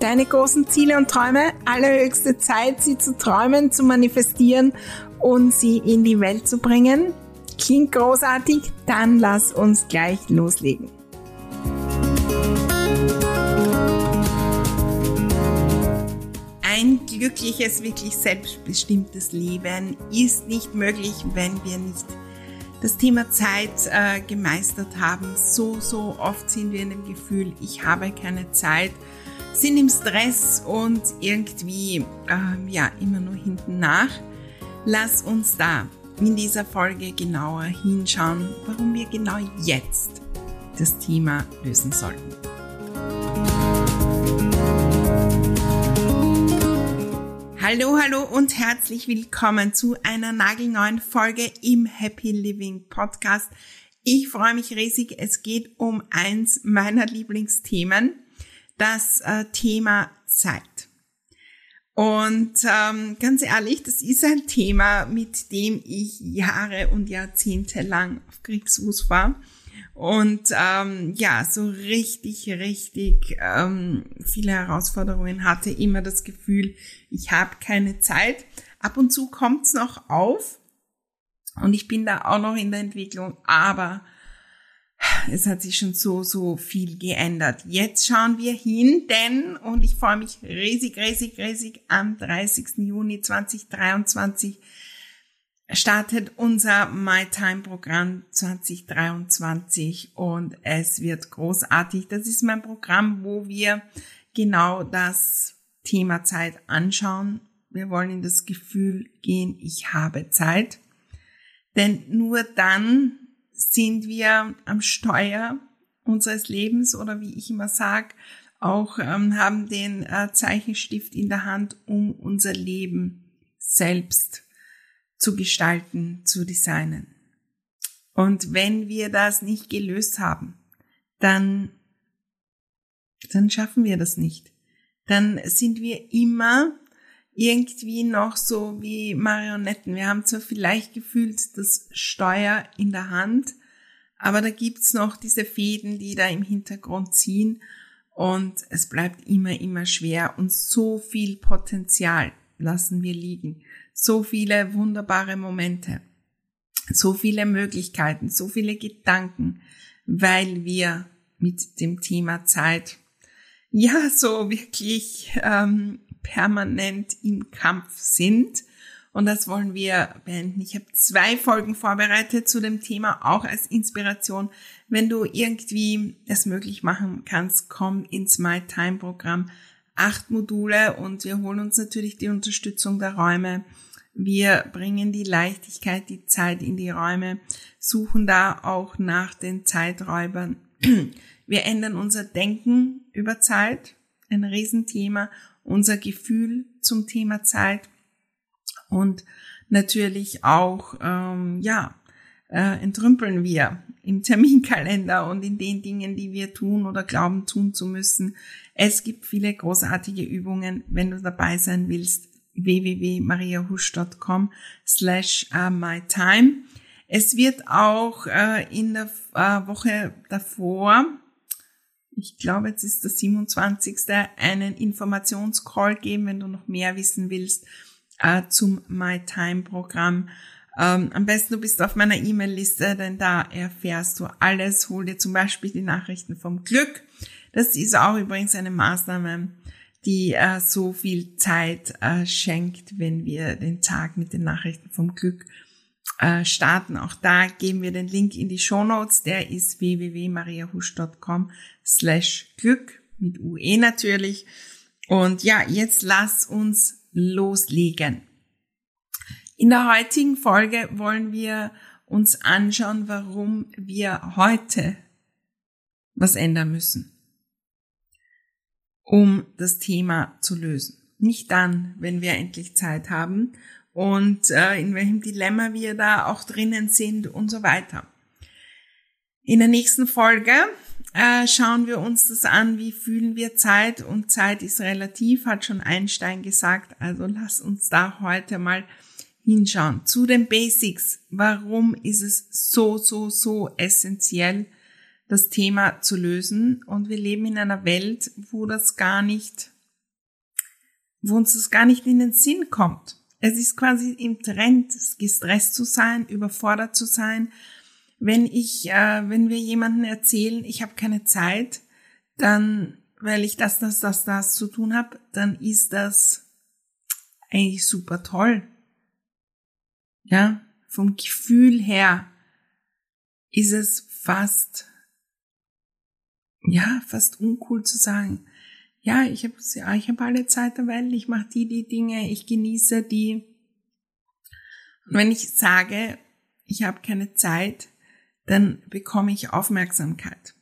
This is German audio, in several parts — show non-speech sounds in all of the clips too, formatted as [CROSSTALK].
deine großen Ziele und Träume. Allerhöchste Zeit, sie zu träumen, zu manifestieren und sie in die Welt zu bringen. Klingt großartig? Dann lass uns gleich loslegen. Ein glückliches, wirklich selbstbestimmtes Leben ist nicht möglich, wenn wir nicht das Thema Zeit äh, gemeistert haben. So, so oft sind wir in dem Gefühl, ich habe keine Zeit sind im Stress und irgendwie ähm, ja immer nur hinten nach. Lass uns da in dieser Folge genauer hinschauen, warum wir genau jetzt das Thema lösen sollten. Hallo, hallo und herzlich willkommen zu einer nagelneuen Folge im Happy Living Podcast. Ich freue mich riesig. Es geht um eins meiner Lieblingsthemen das äh, Thema Zeit. Und ähm, ganz ehrlich, das ist ein Thema, mit dem ich Jahre und Jahrzehnte lang auf Kriegsfuß war. Und ähm, ja, so richtig, richtig ähm, viele Herausforderungen hatte, immer das Gefühl, ich habe keine Zeit. Ab und zu kommt's noch auf und ich bin da auch noch in der Entwicklung, aber es hat sich schon so, so viel geändert. Jetzt schauen wir hin, denn, und ich freue mich riesig, riesig, riesig, am 30. Juni 2023 startet unser My Time Programm 2023 und es wird großartig. Das ist mein Programm, wo wir genau das Thema Zeit anschauen. Wir wollen in das Gefühl gehen, ich habe Zeit. Denn nur dann sind wir am Steuer unseres Lebens oder wie ich immer sage, auch ähm, haben den äh, Zeichenstift in der Hand, um unser Leben selbst zu gestalten, zu designen. Und wenn wir das nicht gelöst haben, dann, dann schaffen wir das nicht. Dann sind wir immer irgendwie noch so wie Marionetten. Wir haben zwar vielleicht gefühlt das Steuer in der Hand, aber da gibt's noch diese Fäden, die da im Hintergrund ziehen und es bleibt immer, immer schwer und so viel Potenzial lassen wir liegen. So viele wunderbare Momente, so viele Möglichkeiten, so viele Gedanken, weil wir mit dem Thema Zeit ja so wirklich ähm, permanent im Kampf sind. Und das wollen wir beenden. Ich habe zwei Folgen vorbereitet zu dem Thema, auch als Inspiration. Wenn du irgendwie es möglich machen kannst, komm ins My Time Programm. Acht Module und wir holen uns natürlich die Unterstützung der Räume. Wir bringen die Leichtigkeit, die Zeit in die Räume, suchen da auch nach den Zeiträubern. Wir ändern unser Denken über Zeit, ein Riesenthema, unser Gefühl zum Thema Zeit und natürlich auch, ähm, ja, äh, entrümpeln wir im Terminkalender und in den Dingen, die wir tun oder glauben tun zu müssen. Es gibt viele großartige Übungen. Wenn du dabei sein willst, www.mariahusch.com slash uh, mytime. Es wird auch äh, in der äh, Woche davor ich glaube, jetzt ist der 27. einen Informationscall geben, wenn du noch mehr wissen willst äh, zum My Time Programm. Ähm, am besten du bist auf meiner E-Mail-Liste, denn da erfährst du alles. Hol dir zum Beispiel die Nachrichten vom Glück. Das ist auch übrigens eine Maßnahme, die äh, so viel Zeit äh, schenkt, wenn wir den Tag mit den Nachrichten vom Glück äh, starten. Auch da geben wir den Link in die Show Notes. Der ist www.mariahusch.com slash Glück mit UE natürlich. Und ja, jetzt lass uns loslegen. In der heutigen Folge wollen wir uns anschauen, warum wir heute was ändern müssen, um das Thema zu lösen. Nicht dann, wenn wir endlich Zeit haben und äh, in welchem Dilemma wir da auch drinnen sind und so weiter. In der nächsten Folge äh, schauen wir uns das an, wie fühlen wir Zeit und Zeit ist relativ, hat schon Einstein gesagt. Also lass uns da heute mal hinschauen. Zu den Basics. Warum ist es so, so, so essentiell, das Thema zu lösen? Und wir leben in einer Welt, wo das gar nicht, wo uns das gar nicht in den Sinn kommt. Es ist quasi im Trend, gestresst zu sein, überfordert zu sein. Wenn ich, äh, wenn wir jemanden erzählen, ich habe keine Zeit, dann, weil ich das, das, das, das zu tun habe, dann ist das eigentlich super toll. Ja, vom Gefühl her ist es fast, ja, fast uncool zu sagen, ja, ich habe ja, ich habe alle Zeit der Welt, ich mache die, die Dinge, ich genieße die. Und wenn ich sage, ich habe keine Zeit, dann bekomme ich Aufmerksamkeit.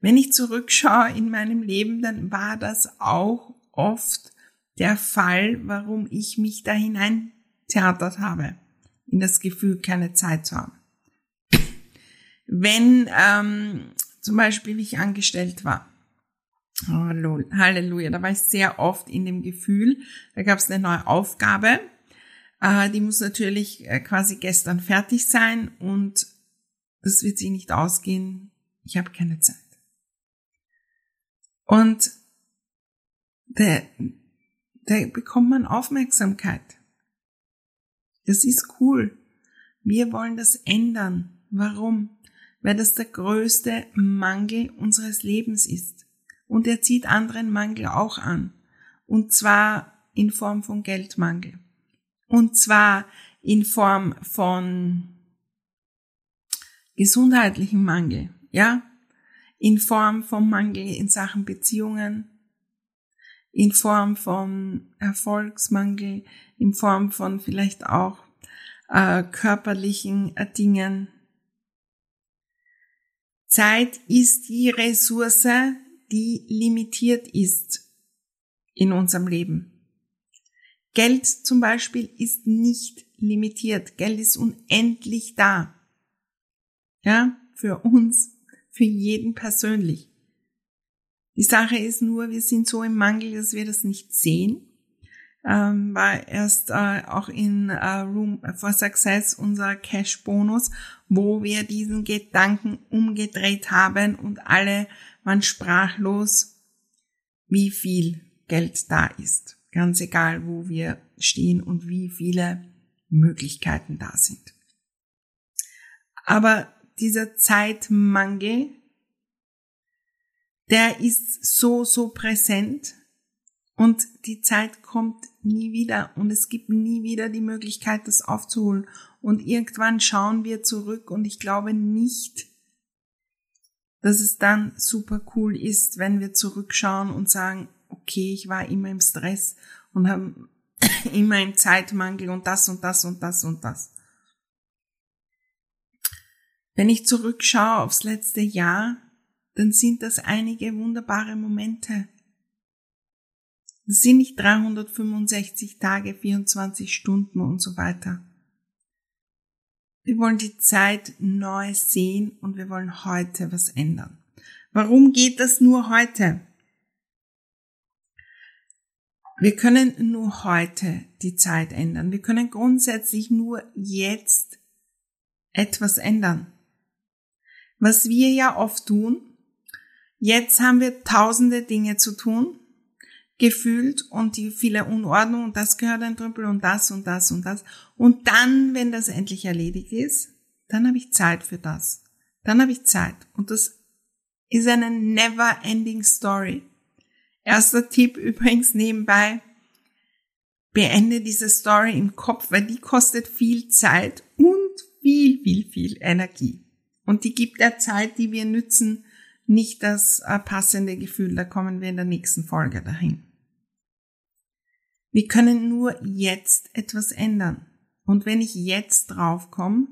Wenn ich zurückschaue in meinem Leben, dann war das auch oft der Fall, warum ich mich da hinein theatert habe in das Gefühl, keine Zeit zu haben. Wenn ähm, zum Beispiel, ich angestellt war, Halleluja, da war ich sehr oft in dem Gefühl, da gab es eine neue Aufgabe, äh, die muss natürlich äh, quasi gestern fertig sein und das wird sich nicht ausgehen, ich habe keine Zeit. Und da, da bekommt man Aufmerksamkeit. Das ist cool. Wir wollen das ändern. Warum? Weil das der größte Mangel unseres Lebens ist. Und er zieht anderen Mangel auch an. Und zwar in Form von Geldmangel. Und zwar in Form von gesundheitlichen Mangel, ja? In Form von Mangel in Sachen Beziehungen, in Form von Erfolgsmangel, in Form von vielleicht auch äh, körperlichen äh, Dingen. Zeit ist die Ressource, die limitiert ist in unserem Leben. Geld zum Beispiel ist nicht limitiert. Geld ist unendlich da. Ja, für uns, für jeden persönlich. Die Sache ist nur, wir sind so im Mangel, dass wir das nicht sehen. Ähm, war erst äh, auch in äh, Room for Success unser Cash-Bonus, wo wir diesen Gedanken umgedreht haben und alle waren sprachlos, wie viel Geld da ist. Ganz egal, wo wir stehen und wie viele Möglichkeiten da sind. Aber dieser Zeitmangel der ist so, so präsent und die Zeit kommt nie wieder und es gibt nie wieder die Möglichkeit, das aufzuholen. Und irgendwann schauen wir zurück und ich glaube nicht, dass es dann super cool ist, wenn wir zurückschauen und sagen, okay, ich war immer im Stress und habe [LAUGHS] immer im Zeitmangel und das und das und das und das. Wenn ich zurückschaue aufs letzte Jahr, dann sind das einige wunderbare Momente. Das sind nicht 365 Tage, 24 Stunden und so weiter. Wir wollen die Zeit neu sehen und wir wollen heute was ändern. Warum geht das nur heute? Wir können nur heute die Zeit ändern. Wir können grundsätzlich nur jetzt etwas ändern. Was wir ja oft tun, Jetzt haben wir tausende Dinge zu tun, gefühlt und die viele Unordnung und das gehört ein Trümpel und das und das und das. Und dann, wenn das endlich erledigt ist, dann habe ich Zeit für das. Dann habe ich Zeit. Und das ist eine never ending story. Erster Tipp [LAUGHS] übrigens nebenbei, beende diese Story im Kopf, weil die kostet viel Zeit und viel, viel, viel Energie. Und die gibt der Zeit, die wir nützen, nicht das äh, passende Gefühl. Da kommen wir in der nächsten Folge dahin. Wir können nur jetzt etwas ändern. Und wenn ich jetzt draufkomme,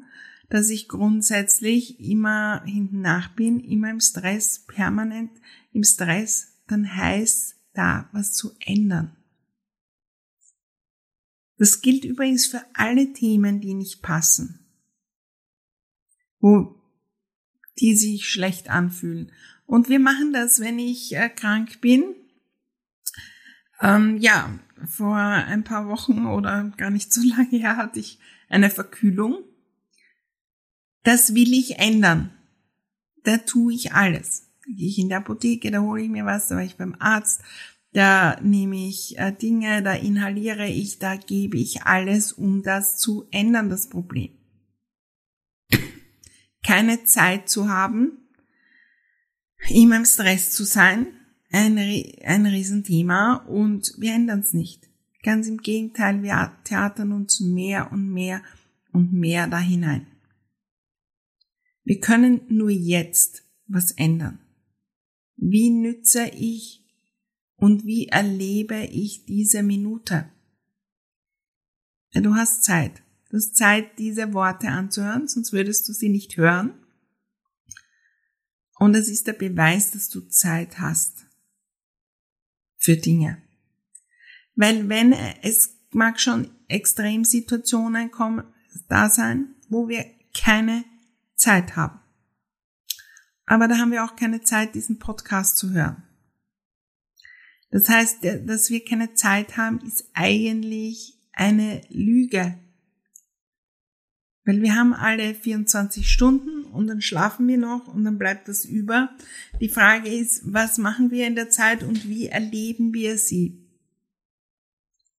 dass ich grundsätzlich immer hinten nach bin, immer im Stress, permanent im Stress, dann heißt da was zu ändern. Das gilt übrigens für alle Themen, die nicht passen, wo die sich schlecht anfühlen. Und wir machen das, wenn ich äh, krank bin. Ähm, ja, vor ein paar Wochen oder gar nicht so [LAUGHS] lange her hatte ich eine Verkühlung. Das will ich ändern. Da tue ich alles. Da gehe ich in der Apotheke, da hole ich mir was, da war ich beim Arzt, da nehme ich äh, Dinge, da inhaliere ich, da gebe ich alles, um das zu ändern, das Problem. Keine Zeit zu haben, immer im Stress zu sein, ein, ein Riesenthema und wir ändern es nicht. Ganz im Gegenteil, wir theatern uns mehr und mehr und mehr da hinein. Wir können nur jetzt was ändern. Wie nütze ich und wie erlebe ich diese Minute? Du hast Zeit. Du hast Zeit, diese Worte anzuhören, sonst würdest du sie nicht hören. Und es ist der Beweis, dass du Zeit hast für Dinge. Weil wenn es mag schon Extremsituationen kommen, da sein, wo wir keine Zeit haben. Aber da haben wir auch keine Zeit, diesen Podcast zu hören. Das heißt, dass wir keine Zeit haben, ist eigentlich eine Lüge. Weil wir haben alle 24 Stunden und dann schlafen wir noch und dann bleibt das über. Die Frage ist, was machen wir in der Zeit und wie erleben wir sie?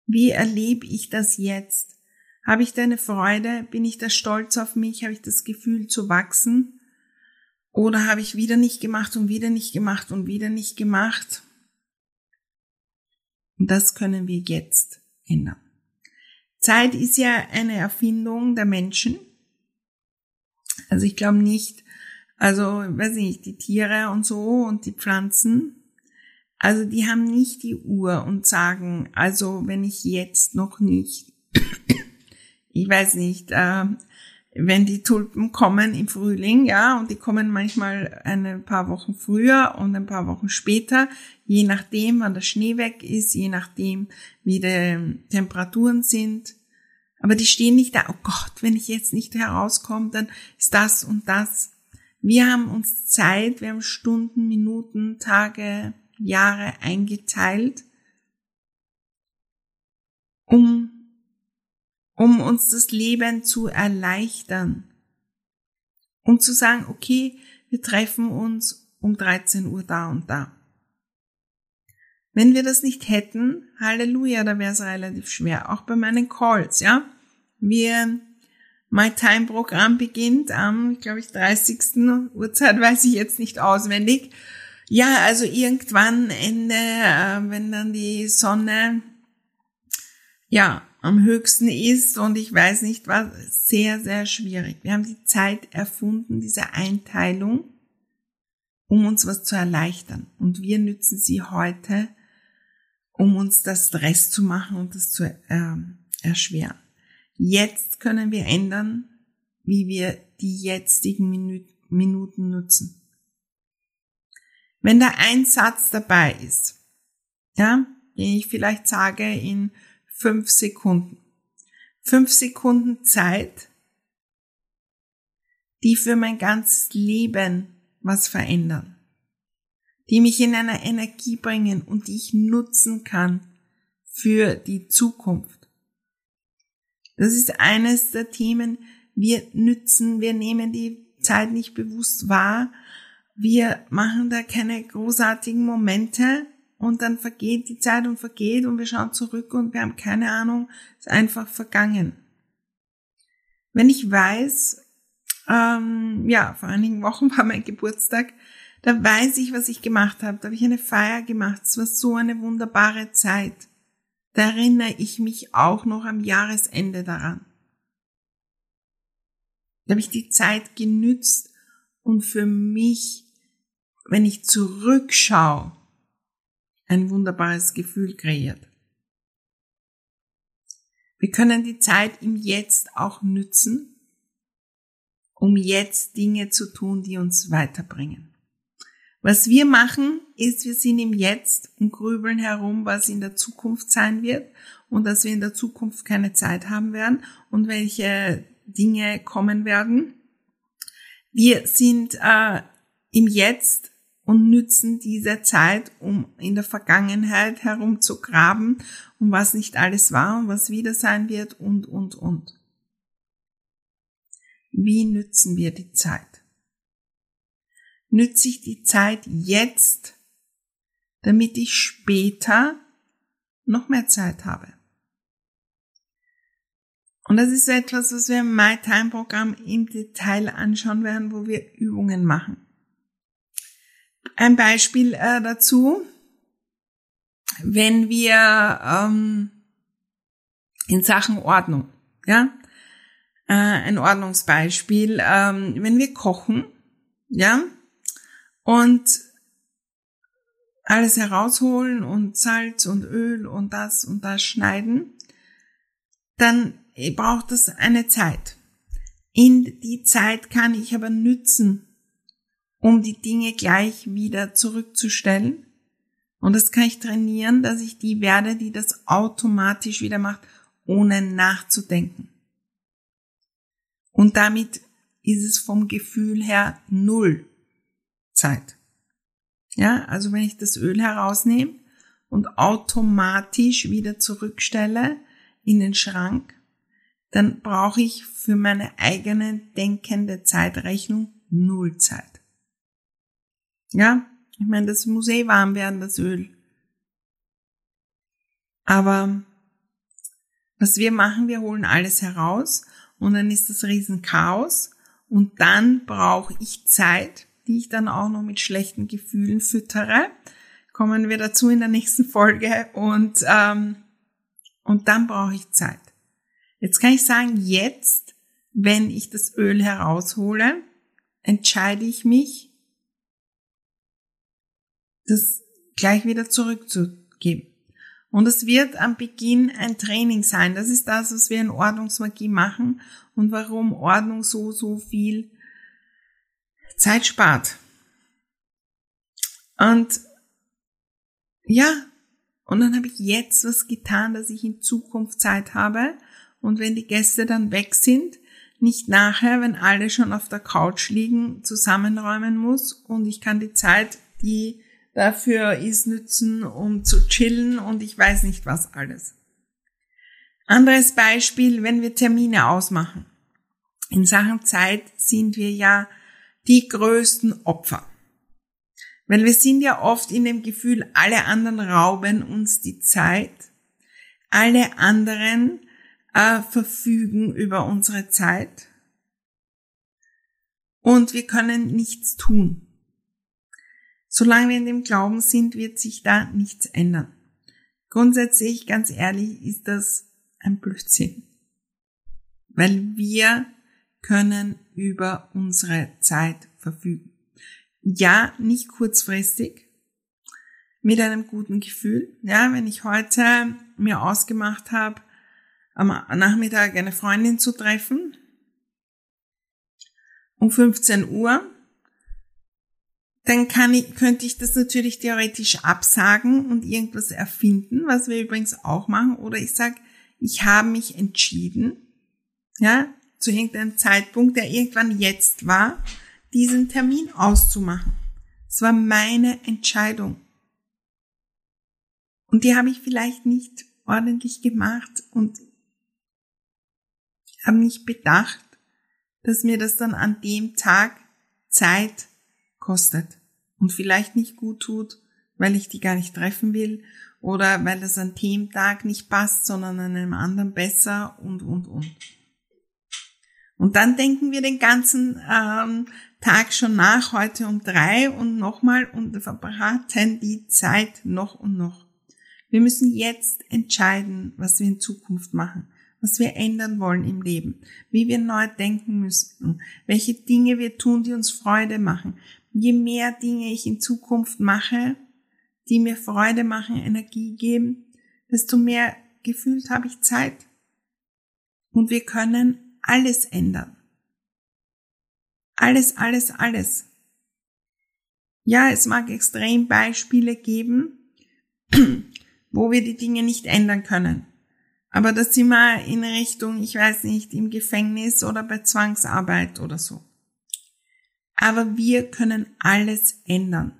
Wie erlebe ich das jetzt? Habe ich da eine Freude? Bin ich da stolz auf mich? Habe ich das Gefühl zu wachsen? Oder habe ich wieder nicht gemacht und wieder nicht gemacht und wieder nicht gemacht? Und das können wir jetzt ändern. Zeit ist ja eine Erfindung der Menschen. Also ich glaube nicht, also weiß nicht, die Tiere und so und die Pflanzen, also die haben nicht die Uhr und sagen, also wenn ich jetzt noch nicht, [COUGHS] ich weiß nicht, äh, wenn die Tulpen kommen im Frühling, ja, und die kommen manchmal ein paar Wochen früher und ein paar Wochen später, je nachdem, wann der Schnee weg ist, je nachdem, wie die Temperaturen sind. Aber die stehen nicht da, oh Gott, wenn ich jetzt nicht herauskomme, dann ist das und das. Wir haben uns Zeit, wir haben Stunden, Minuten, Tage, Jahre eingeteilt, um, um uns das Leben zu erleichtern. Um zu sagen, okay, wir treffen uns um 13 Uhr da und da. Wenn wir das nicht hätten, Halleluja, da wäre es relativ schwer. Auch bei meinen Calls, ja. Wir, My Time Programm beginnt am, glaube ich, 30. Uhrzeit, weiß ich jetzt nicht auswendig. Ja, also irgendwann Ende, äh, wenn dann die Sonne ja am höchsten ist und ich weiß nicht was, sehr, sehr schwierig. Wir haben die Zeit erfunden, diese Einteilung, um uns was zu erleichtern. Und wir nützen sie heute, um uns das Stress zu machen und das zu äh, erschweren. Jetzt können wir ändern, wie wir die jetzigen Minuten nutzen. Wenn da ein Satz dabei ist, ja, den ich vielleicht sage in fünf Sekunden, fünf Sekunden Zeit, die für mein ganzes Leben was verändern, die mich in einer Energie bringen und die ich nutzen kann für die Zukunft. Das ist eines der Themen, wir nützen, wir nehmen die Zeit nicht bewusst wahr, wir machen da keine großartigen Momente und dann vergeht die Zeit und vergeht und wir schauen zurück und wir haben keine Ahnung, ist einfach vergangen. Wenn ich weiß, ähm, ja, vor einigen Wochen war mein Geburtstag, Da weiß ich, was ich gemacht habe. Da habe ich eine Feier gemacht. Es war so eine wunderbare Zeit. Da erinnere ich mich auch noch am Jahresende daran. Da habe ich die Zeit genützt und für mich, wenn ich zurückschaue, ein wunderbares Gefühl kreiert. Wir können die Zeit im Jetzt auch nützen, um jetzt Dinge zu tun, die uns weiterbringen. Was wir machen, ist, wir sind im Jetzt und grübeln herum, was in der Zukunft sein wird und dass wir in der Zukunft keine Zeit haben werden und welche Dinge kommen werden. Wir sind äh, im Jetzt und nützen diese Zeit, um in der Vergangenheit herumzugraben, um was nicht alles war und was wieder sein wird und, und, und. Wie nützen wir die Zeit? Nütze ich die Zeit jetzt, damit ich später noch mehr Zeit habe? Und das ist etwas, was wir im My Time Programm im Detail anschauen werden, wo wir Übungen machen. Ein Beispiel äh, dazu, wenn wir ähm, in Sachen Ordnung, ja, äh, ein Ordnungsbeispiel, ähm, wenn wir kochen, ja, und alles herausholen und Salz und Öl und das und das schneiden, dann braucht es eine Zeit. In die Zeit kann ich aber nützen, um die Dinge gleich wieder zurückzustellen. Und das kann ich trainieren, dass ich die werde, die das automatisch wieder macht, ohne nachzudenken. Und damit ist es vom Gefühl her null Zeit. Ja, also wenn ich das Öl herausnehme und automatisch wieder zurückstelle in den Schrank, dann brauche ich für meine eigene denkende Zeitrechnung null Zeit. Ja, ich meine, das muss eh warm werden, das Öl. Aber was wir machen, wir holen alles heraus und dann ist das Riesenchaos und dann brauche ich Zeit, die ich dann auch noch mit schlechten Gefühlen füttere. Kommen wir dazu in der nächsten Folge und, ähm, und dann brauche ich Zeit. Jetzt kann ich sagen, jetzt, wenn ich das Öl heraushole, entscheide ich mich, das gleich wieder zurückzugeben. Und es wird am Beginn ein Training sein. Das ist das, was wir in Ordnungsmagie machen und warum Ordnung so, so viel Zeit spart. Und ja, und dann habe ich jetzt was getan, dass ich in Zukunft Zeit habe. Und wenn die Gäste dann weg sind, nicht nachher, wenn alle schon auf der Couch liegen, zusammenräumen muss und ich kann die Zeit, die dafür ist nützen, um zu chillen und ich weiß nicht was alles. Anderes Beispiel, wenn wir Termine ausmachen. In Sachen Zeit sind wir ja die größten Opfer. Weil wir sind ja oft in dem Gefühl, alle anderen rauben uns die Zeit, alle anderen äh, verfügen über unsere Zeit und wir können nichts tun. Solange wir in dem Glauben sind, wird sich da nichts ändern. Grundsätzlich, ganz ehrlich, ist das ein Blödsinn. Weil wir können über unsere Zeit verfügen. Ja, nicht kurzfristig, mit einem guten Gefühl. Ja, wenn ich heute mir ausgemacht habe, am Nachmittag eine Freundin zu treffen, um 15 Uhr, dann kann ich, könnte ich das natürlich theoretisch absagen und irgendwas erfinden, was wir übrigens auch machen. Oder ich sage, ich habe mich entschieden, ja, zu irgendeinem Zeitpunkt, der irgendwann jetzt war, diesen Termin auszumachen. Es war meine Entscheidung. Und die habe ich vielleicht nicht ordentlich gemacht und habe nicht bedacht, dass mir das dann an dem Tag Zeit kostet und vielleicht nicht gut tut, weil ich die gar nicht treffen will oder weil das an dem Tag nicht passt, sondern an einem anderen besser und, und, und. Und dann denken wir den ganzen ähm, Tag schon nach, heute um drei und nochmal und verbraten die Zeit noch und noch. Wir müssen jetzt entscheiden, was wir in Zukunft machen, was wir ändern wollen im Leben, wie wir neu denken müssen, welche Dinge wir tun, die uns Freude machen. Je mehr Dinge ich in Zukunft mache, die mir Freude machen, Energie geben, desto mehr gefühlt habe ich Zeit. Und wir können alles ändern. Alles, alles, alles. Ja, es mag extrem Beispiele geben, [CLEARS THROAT] wo wir die Dinge nicht ändern können. Aber das sind wir in Richtung, ich weiß nicht, im Gefängnis oder bei Zwangsarbeit oder so. Aber wir können alles ändern.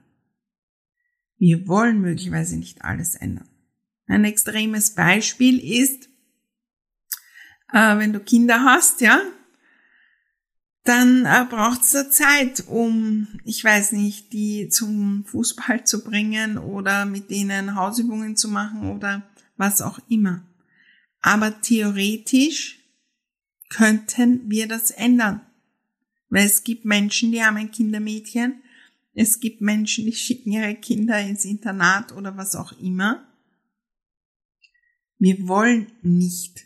Wir wollen möglicherweise nicht alles ändern. Ein extremes Beispiel ist, äh, wenn du Kinder hast, ja, dann äh, braucht es Zeit, um, ich weiß nicht, die zum Fußball zu bringen oder mit denen Hausübungen zu machen oder was auch immer. Aber theoretisch könnten wir das ändern. Weil es gibt Menschen, die haben ein Kindermädchen. Es gibt Menschen, die schicken ihre Kinder ins Internat oder was auch immer. Wir wollen nicht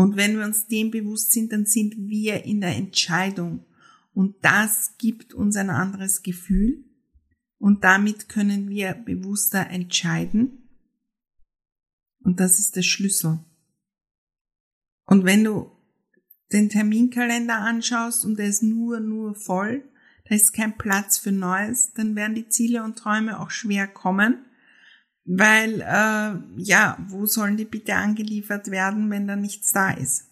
und wenn wir uns dem bewusst sind, dann sind wir in der Entscheidung. Und das gibt uns ein anderes Gefühl. Und damit können wir bewusster entscheiden. Und das ist der Schlüssel. Und wenn du den Terminkalender anschaust und der ist nur, nur voll, da ist kein Platz für Neues, dann werden die Ziele und Träume auch schwer kommen weil, äh, ja, wo sollen die bitte angeliefert werden, wenn da nichts da ist?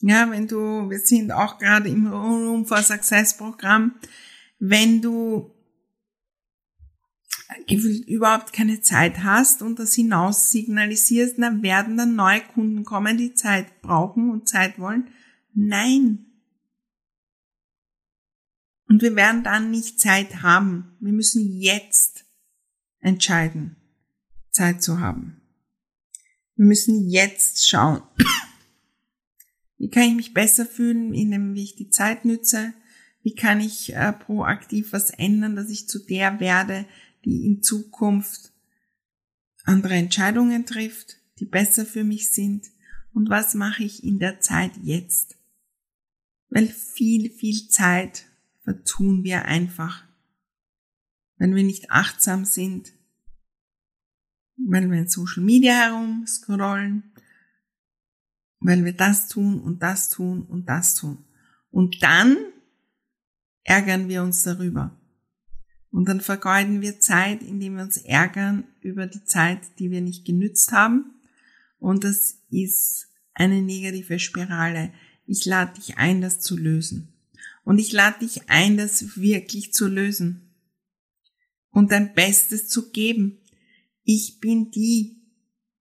Ja, wenn du, wir sind auch gerade im Room for Success Programm, wenn du überhaupt keine Zeit hast und das hinaus signalisierst, dann werden dann neue Kunden kommen, die Zeit brauchen und Zeit wollen. Nein. Und wir werden dann nicht Zeit haben. Wir müssen jetzt entscheiden, Zeit zu haben. Wir müssen jetzt schauen, [COUGHS] wie kann ich mich besser fühlen, indem ich die Zeit nütze, wie kann ich äh, proaktiv was ändern, dass ich zu der werde, die in Zukunft andere Entscheidungen trifft, die besser für mich sind und was mache ich in der Zeit jetzt. Weil viel, viel Zeit vertun wir einfach wenn wir nicht achtsam sind, wenn wir in Social Media herumscrollen, weil wir das tun und das tun und das tun. Und dann ärgern wir uns darüber. Und dann vergeuden wir Zeit, indem wir uns ärgern über die Zeit, die wir nicht genützt haben. Und das ist eine negative Spirale. Ich lade dich ein, das zu lösen. Und ich lade dich ein, das wirklich zu lösen und dein Bestes zu geben. Ich bin die,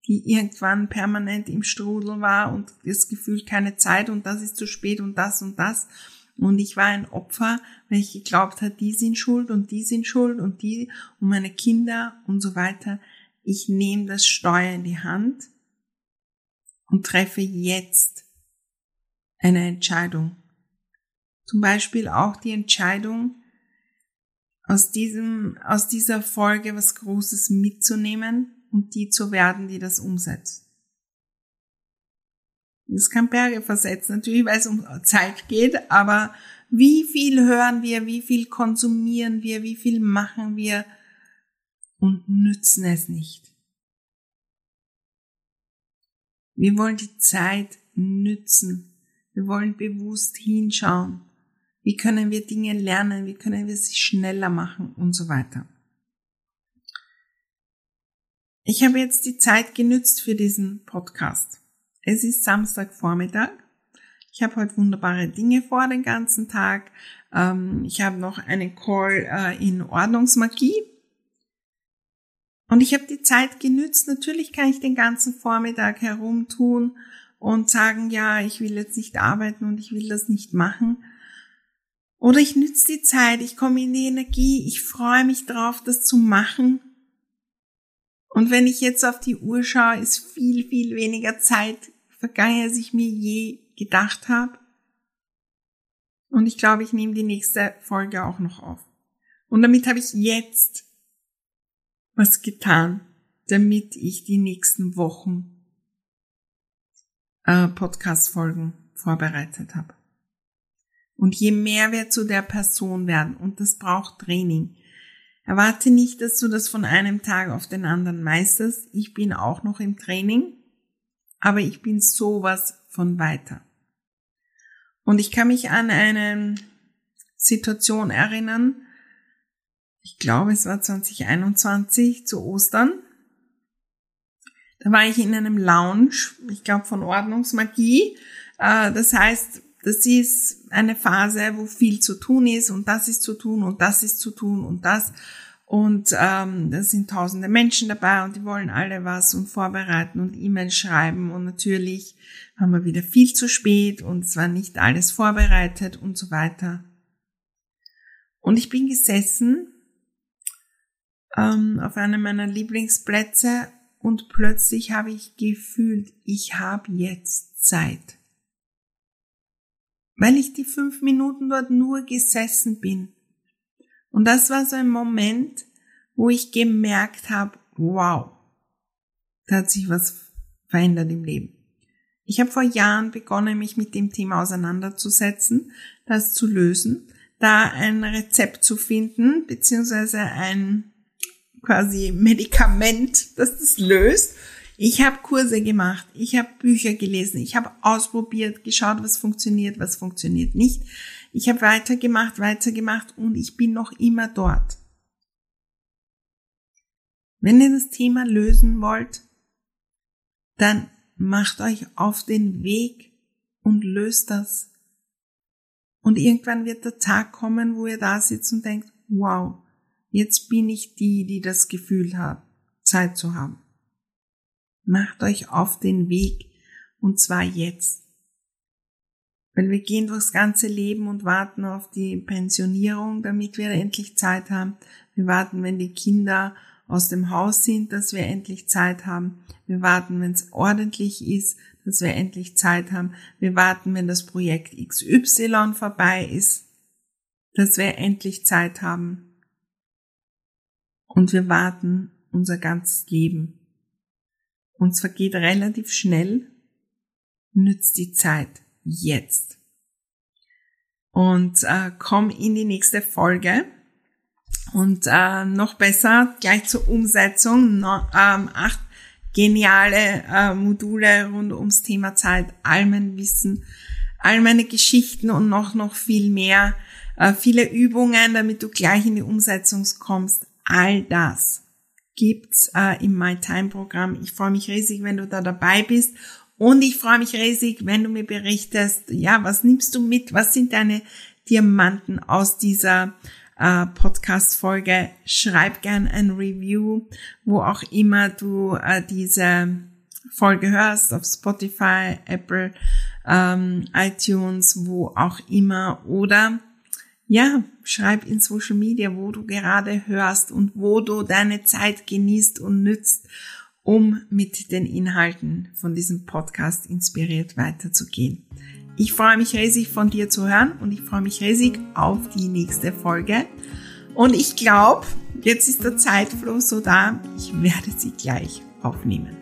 die irgendwann permanent im Strudel war und das Gefühl keine Zeit und das ist zu spät und das und das. Und ich war ein Opfer, weil ich geglaubt habe, die sind schuld und die sind schuld und die und meine Kinder und so weiter. Ich nehme das Steuer in die Hand und treffe jetzt eine Entscheidung. Zum Beispiel auch die Entscheidung, aus diesem, aus dieser Folge was Großes mitzunehmen und die zu werden, die das umsetzt. Das kann Berge versetzen, natürlich, weil es um Zeit geht, aber wie viel hören wir, wie viel konsumieren wir, wie viel machen wir und nützen es nicht. Wir wollen die Zeit nützen. Wir wollen bewusst hinschauen. Wie können wir Dinge lernen? Wie können wir sie schneller machen und so weiter? Ich habe jetzt die Zeit genützt für diesen Podcast. Es ist Samstagvormittag. Ich habe heute wunderbare Dinge vor den ganzen Tag. Ähm, ich habe noch einen Call äh, in Ordnungsmagie. Und ich habe die Zeit genützt. Natürlich kann ich den ganzen Vormittag herumtun und sagen, ja, ich will jetzt nicht arbeiten und ich will das nicht machen. Oder ich nütze die Zeit, ich komme in die Energie, ich freue mich drauf, das zu machen. Und wenn ich jetzt auf die Uhr schaue, ist viel, viel weniger Zeit vergangen, als ich mir je gedacht habe. Und ich glaube, ich nehme die nächste Folge auch noch auf. Und damit habe ich jetzt was getan, damit ich die nächsten Wochen äh, Podcast-Folgen vorbereitet habe. Und je mehr wir zu der Person werden, und das braucht Training, erwarte nicht, dass du das von einem Tag auf den anderen meisterst. Ich bin auch noch im Training, aber ich bin sowas von weiter. Und ich kann mich an eine Situation erinnern, ich glaube, es war 2021 zu Ostern. Da war ich in einem Lounge, ich glaube von Ordnungsmagie. Äh, das heißt, das ist eine Phase, wo viel zu tun ist und das ist zu tun und das ist zu tun und das. Und ähm, da sind tausende Menschen dabei und die wollen alle was und vorbereiten und E-Mails schreiben. Und natürlich haben wir wieder viel zu spät und es war nicht alles vorbereitet und so weiter. Und ich bin gesessen ähm, auf einem meiner Lieblingsplätze und plötzlich habe ich gefühlt, ich habe jetzt Zeit weil ich die fünf Minuten dort nur gesessen bin. Und das war so ein Moment, wo ich gemerkt habe, wow, da hat sich was verändert im Leben. Ich habe vor Jahren begonnen, mich mit dem Thema auseinanderzusetzen, das zu lösen, da ein Rezept zu finden, beziehungsweise ein quasi Medikament, das das löst ich habe Kurse gemacht, ich habe Bücher gelesen, ich habe ausprobiert, geschaut, was funktioniert, was funktioniert nicht. Ich habe weitergemacht, weitergemacht und ich bin noch immer dort. Wenn ihr das Thema lösen wollt, dann macht euch auf den Weg und löst das. Und irgendwann wird der Tag kommen, wo ihr da sitzt und denkt, wow, jetzt bin ich die, die das Gefühl hat, Zeit zu haben. Macht euch auf den Weg und zwar jetzt. Weil wir gehen durchs ganze Leben und warten auf die Pensionierung, damit wir endlich Zeit haben. Wir warten, wenn die Kinder aus dem Haus sind, dass wir endlich Zeit haben. Wir warten, wenn es ordentlich ist, dass wir endlich Zeit haben. Wir warten, wenn das Projekt XY vorbei ist, dass wir endlich Zeit haben. Und wir warten unser ganzes Leben. Uns vergeht relativ schnell, nützt die Zeit jetzt. Und äh, komm in die nächste Folge. Und äh, noch besser, gleich zur Umsetzung, no, ähm, acht geniale äh, Module rund ums Thema Zeit, all mein Wissen, all meine Geschichten und noch, noch viel mehr, äh, viele Übungen, damit du gleich in die Umsetzung kommst. All das gibt's äh, im My Time Programm. Ich freue mich riesig, wenn du da dabei bist und ich freue mich riesig, wenn du mir berichtest, ja, was nimmst du mit? Was sind deine Diamanten aus dieser äh, Podcast-Folge? Schreib gern ein Review, wo auch immer du äh, diese Folge hörst, auf Spotify, Apple, ähm, iTunes, wo auch immer. Oder ja, schreib in Social Media, wo du gerade hörst und wo du deine Zeit genießt und nützt, um mit den Inhalten von diesem Podcast inspiriert weiterzugehen. Ich freue mich riesig von dir zu hören und ich freue mich riesig auf die nächste Folge. Und ich glaube, jetzt ist der Zeitflow so da, ich werde sie gleich aufnehmen.